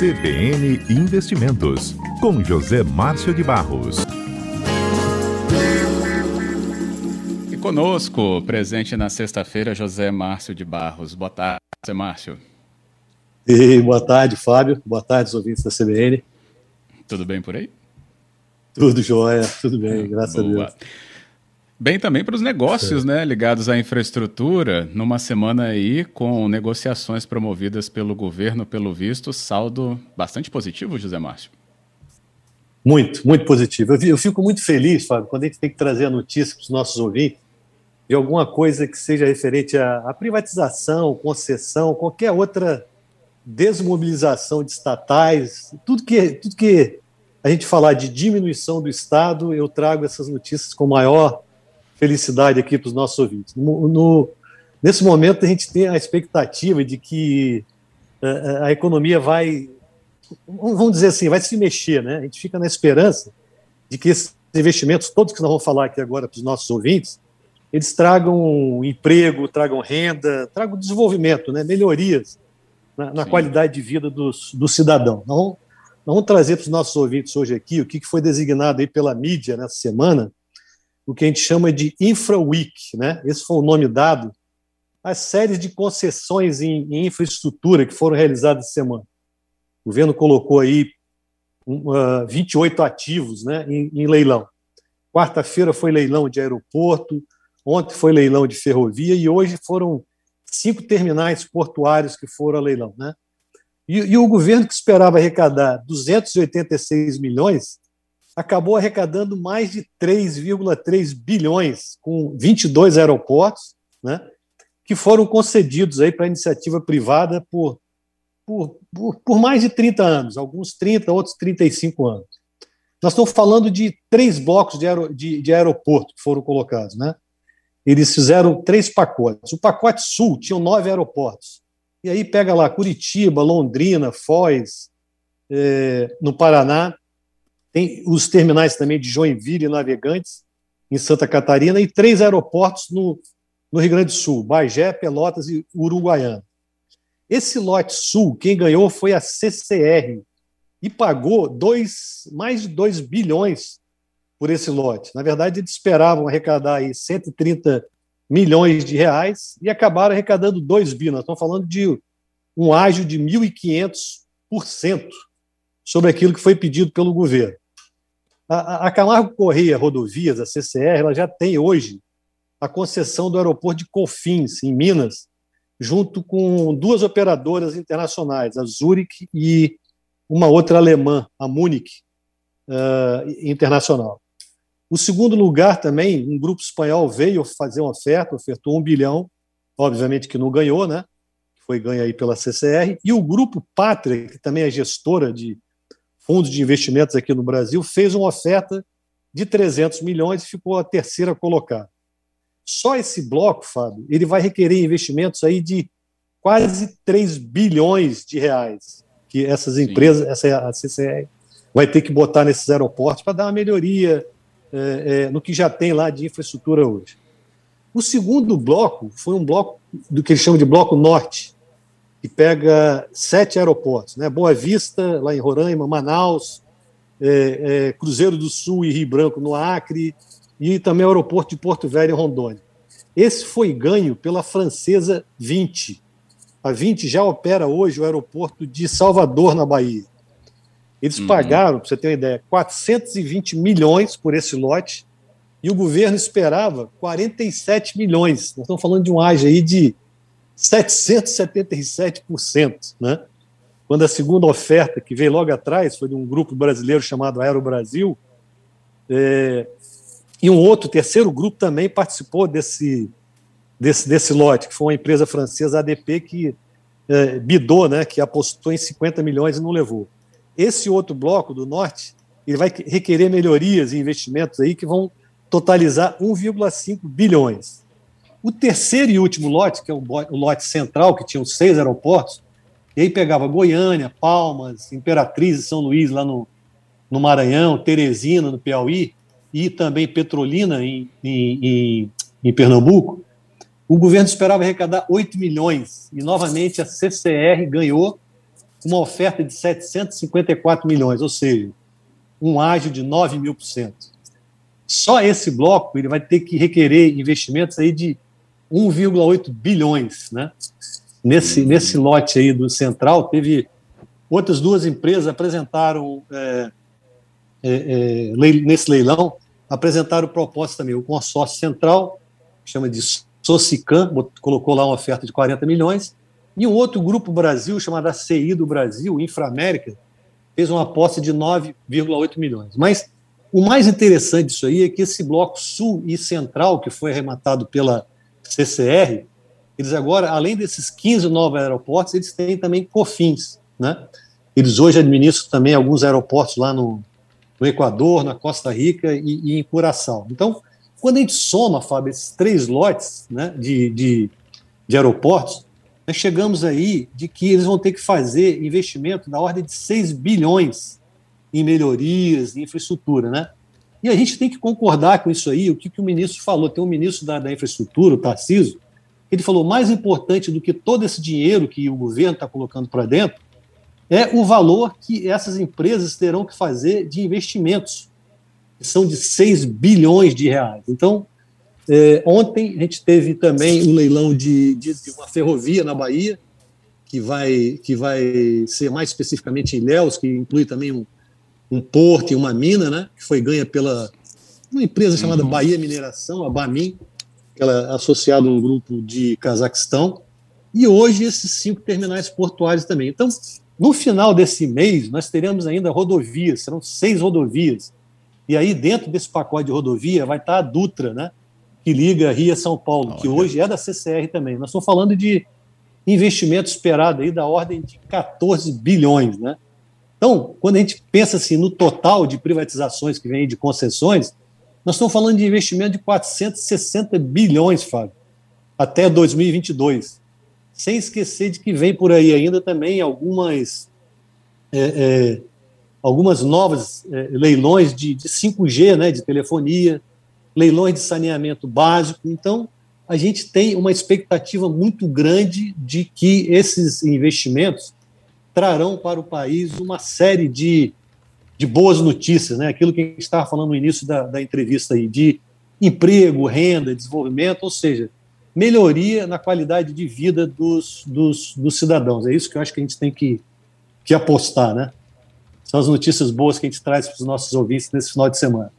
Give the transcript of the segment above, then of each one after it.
CBN Investimentos, com José Márcio de Barros. E conosco, presente na sexta-feira, José Márcio de Barros. Boa tarde, José Márcio. E boa tarde, Fábio. Boa tarde, os ouvintes da CBN. Tudo bem por aí? Tudo jóia, tudo bem, graças Boa. a Deus. Bem também para os negócios, né, ligados à infraestrutura, numa semana aí com negociações promovidas pelo governo, pelo visto, saldo bastante positivo, José Márcio. Muito, muito positivo. Eu, fico muito feliz, Fábio, quando a gente tem que trazer a notícia para os nossos ouvintes de alguma coisa que seja referente à, à privatização, concessão, qualquer outra desmobilização de estatais, tudo que, tudo que a gente falar de diminuição do Estado, eu trago essas notícias com maior felicidade aqui para os nossos ouvintes. No, no, nesse momento, a gente tem a expectativa de que uh, a economia vai, vamos dizer assim, vai se mexer, né? A gente fica na esperança de que esses investimentos, todos que nós vamos falar aqui agora para os nossos ouvintes, eles tragam emprego, tragam renda, tragam desenvolvimento, né? melhorias na, na qualidade de vida dos, do cidadão. Nós vamos, nós vamos trazer para os nossos ouvintes hoje aqui o que foi designado aí pela mídia nessa semana o que a gente chama de InfraWeek, né? Esse foi o nome dado às séries de concessões em, em infraestrutura que foram realizadas essa semana. O governo colocou aí uh, 28 ativos né, em, em leilão. Quarta-feira foi leilão de aeroporto, ontem foi leilão de ferrovia e hoje foram cinco terminais portuários que foram a leilão. Né? E, e o governo que esperava arrecadar 286 milhões acabou arrecadando mais de 3,3 bilhões com 22 aeroportos, né, que foram concedidos aí para iniciativa privada por, por, por, por, mais de 30 anos, alguns 30, outros 35 anos. Nós estamos falando de três blocos de, aer, de, de aeroporto que foram colocados. Né? Eles fizeram três pacotes. O pacote sul tinha nove aeroportos. E aí pega lá Curitiba, Londrina, Foz, é, no Paraná, tem os terminais também de Joinville e Navegantes, em Santa Catarina, e três aeroportos no, no Rio Grande do Sul, Bagé, Pelotas e Uruguaiana. Esse lote sul, quem ganhou foi a CCR, e pagou dois, mais de 2 bilhões por esse lote. Na verdade, eles esperavam arrecadar aí 130 milhões de reais e acabaram arrecadando 2 bilhões. Nós estamos falando de um ágio de 1.500% sobre aquilo que foi pedido pelo governo. A, Camargo Correia Rodovias, a CCR, ela já tem hoje a concessão do aeroporto de Confins, em Minas, junto com duas operadoras internacionais, a Zurich e uma outra alemã, a Munich uh, Internacional. O segundo lugar também, um grupo espanhol veio fazer uma oferta, ofertou um bilhão, obviamente que não ganhou, né? Foi ganho aí pela CCR. E o grupo Pátria, que também é gestora de fundos de investimentos aqui no Brasil, fez uma oferta de 300 milhões e ficou a terceira colocada. Só esse bloco, Fábio, ele vai requerer investimentos aí de quase 3 bilhões de reais, que essas empresas, Sim. essa a CCR, vai ter que botar nesses aeroportos para dar uma melhoria é, é, no que já tem lá de infraestrutura hoje. O segundo bloco foi um bloco do que eles chamam de bloco norte, que pega sete aeroportos, né? Boa Vista, lá em Roraima, Manaus, é, é, Cruzeiro do Sul e Rio Branco, no Acre, e também o aeroporto de Porto Velho, em Rondônia. Esse foi ganho pela francesa 20. A 20 já opera hoje o aeroporto de Salvador, na Bahia. Eles uhum. pagaram, para você ter uma ideia, 420 milhões por esse lote, e o governo esperava 47 milhões. Nós estamos falando de um ágio aí de 777%, né? Quando a segunda oferta, que veio logo atrás, foi de um grupo brasileiro chamado Aero Brasil, é, e um outro, terceiro grupo também participou desse, desse, desse lote, que foi uma empresa francesa, ADP, que é, bidou, né, que apostou em 50 milhões e não levou. Esse outro bloco do norte, ele vai requerer melhorias e investimentos aí que vão totalizar 1,5 bilhões. O terceiro e último lote, que é o, lote central, que tinha os seis aeroportos, e aí pegava Goiânia, Palmas, Imperatriz e São Luís, lá no, no Maranhão, Teresina, no Piauí, e também Petrolina, em, em, em Pernambuco, o governo esperava arrecadar 8 milhões, e novamente a CCR ganhou uma oferta de 754 milhões, ou seja, um ágio de 9 mil por cento. Só esse bloco ele vai ter que requerer investimentos aí de 1,8 bilhões, né? Nesse, nesse lote aí do Central, teve outras duas empresas apresentaram é, é, é, nesse leilão, apresentaram propostas também. O consórcio central, que chama de Socicam, colocou lá uma oferta de 40 milhões, e um outro grupo Brasil, chamado ACI do Brasil, Inframérica, fez uma aposta de 9,8 milhões. Mas o mais interessante disso aí é que esse bloco sul e central, que foi arrematado pela CCR, eles agora, além desses 15 novos aeroportos, eles têm também COFINS, né? Eles hoje administram também alguns aeroportos lá no, no Equador, na Costa Rica e, e, em Curaçao. Então, quando a gente soma, Fábio, esses três lotes né, de, de, de aeroportos, nós chegamos aí de que eles vão ter que fazer investimento da ordem de 6 bilhões em melhorias, em infraestrutura, né? E a gente tem que concordar com isso aí, o que, que o ministro falou. Tem um ministro da, da infraestrutura, o Tarcísio, ele falou, mais importante do que todo esse dinheiro que o governo está colocando para dentro, é o valor que essas empresas terão que fazer de investimentos, que são de 6 bilhões de reais. Então, é, ontem a gente teve também um leilão de, de, de, uma ferrovia na Bahia, que vai, que vai ser mais especificamente em Ilhéus, que inclui também um, um porto e uma mina, né, que foi ganha pela uma empresa chamada uhum. Bahia Mineração, a Bamin, ela é associada a um grupo de Cazaquistão, e hoje esses cinco terminais portuários também. Então, no final desse mês, nós teremos ainda rodovias, serão seis rodovias. E aí, dentro desse pacote de rodovia, vai estar a Dutra, né? que liga Rio a São Paulo, que hoje é da CCR também. Nós estamos falando de investimento esperado aí da ordem de 14 bilhões. Né? Então, quando a gente pensa assim no total de privatizações que vem de concessões, nós estamos falando de investimento de 460 bilhões, Fábio, até 2022 sem esquecer de que vem por aí ainda também algumas, é, é, algumas novas é, leilões de, de 5G, né, de telefonia, leilões de saneamento básico. Então, a gente tem uma expectativa muito grande de que esses investimentos trarão para o país uma série de, de boas notícias, né? aquilo que a gente estava falando no início da, da entrevista aí, de emprego, renda, desenvolvimento, ou seja, melhoria na qualidade de vida dos, dos, dos, cidadãos. É isso que eu acho que a gente tem que, que apostar, né? São as notícias boas que a gente traz para os nossos ouvintes nesse final de semana.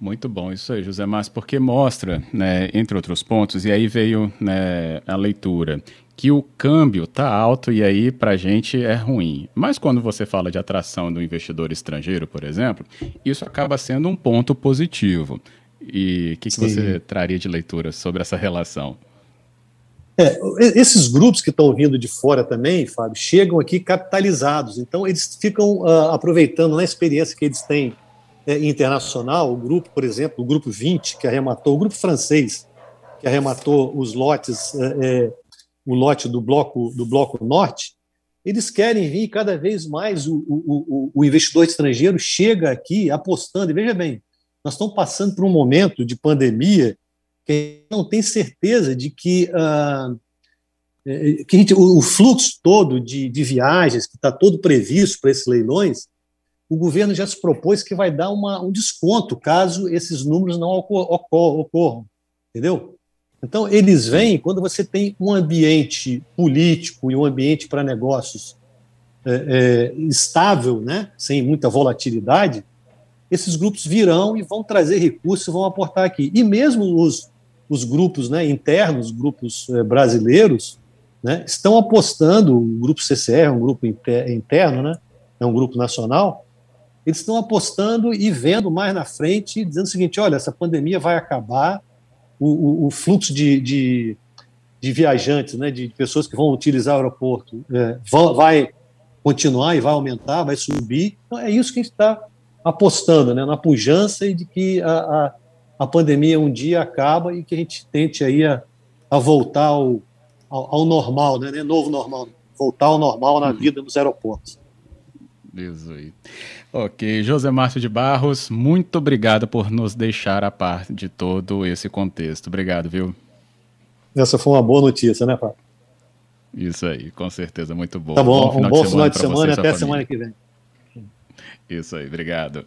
Muito bom, isso aí, José Márcio, porque mostra, né, entre outros pontos, e aí veio né, a leitura, que o câmbio está alto e aí para a gente é ruim. Mas quando você fala de atração do investidor estrangeiro, por exemplo, isso acaba sendo um ponto positivo. E o que, que você traria de leitura sobre essa relação? É, esses grupos que estão vindo de fora também, Fábio, chegam aqui capitalizados. Então, eles ficam uh, aproveitando na experiência que eles têm é, internacional. O grupo, por exemplo, o grupo 20, que arrematou, o grupo francês, que arrematou os lotes, é, é, o lote do bloco, do bloco norte, eles querem vir cada vez mais. O, o, o, o investidor estrangeiro chega aqui apostando, e veja bem, nós estamos passando por um momento de pandemia que não tem certeza de que, uh, que gente, o, fluxo todo de, de viagens, que está todo previsto para esses leilões, o governo já se propôs que vai dar uma, um desconto caso esses números não ocorram, ocorram, entendeu? Então, eles vêm quando você tem um ambiente político e um ambiente para negócios é, é, estável, né, sem muita volatilidade, esses grupos virão e vão trazer recursos, vão aportar aqui. E mesmo os, os grupos né, internos, grupos eh, brasileiros, né, estão apostando, o grupo CCR, um grupo interno, né, é um grupo nacional, eles estão apostando e vendo mais na frente, dizendo o seguinte: olha, essa pandemia vai acabar, o, o, o fluxo de, de, de, viajantes, né, de pessoas que vão utilizar o aeroporto, é, vai continuar e vai aumentar, vai subir. Então, é isso que a gente está apostando né, na pujança e de que a, a, a, pandemia um dia acaba e que a gente tente aí a, a voltar ao, ao, ao normal, né, né, novo normal, voltar ao normal na uhum. vida nos aeroportos. Isso aí. Ok, José Márcio de Barros, muito obrigado por nos deixar a par de todo esse contexto. Obrigado, viu? Essa foi uma boa notícia, né, Fábio? Isso aí, com certeza, muito bom. Tá bom, bom um bom final de semana, de semana até semana que vem. Isso aí, obrigado.